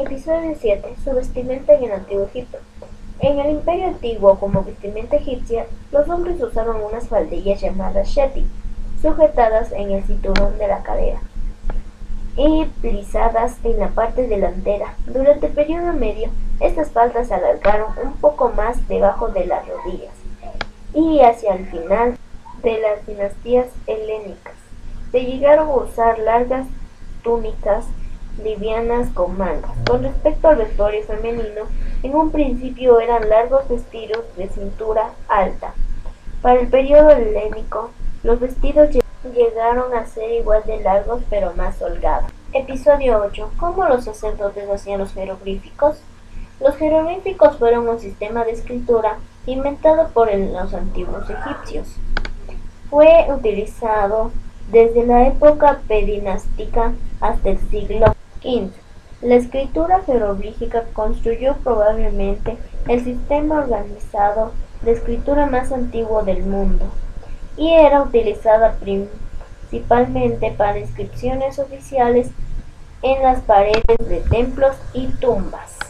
Episodio 7. Su vestimenta en el Antiguo Egipto. En el Imperio Antiguo, como vestimenta egipcia, los hombres usaban unas faldillas llamadas sheti, sujetadas en el cinturón de la cadera y plisadas en la parte delantera. Durante el periodo medio, estas faldas se alargaron un poco más debajo de las rodillas y hacia el final de las dinastías helénicas se llegaron a usar largas túnicas livianas con mangas. Con respecto al vestuario femenino, en un principio eran largos vestidos de cintura alta. Para el periodo helénico, los vestidos llegaron a ser igual de largos pero más holgados. Episodio 8. ¿Cómo los sacerdotes hacían los jeroglíficos? Los jeroglíficos fueron un sistema de escritura inventado por los antiguos egipcios. Fue utilizado desde la época pedinástica hasta el siglo XV. La escritura jeroglífica construyó probablemente el sistema organizado de escritura más antiguo del mundo y era utilizada principalmente para inscripciones oficiales en las paredes de templos y tumbas.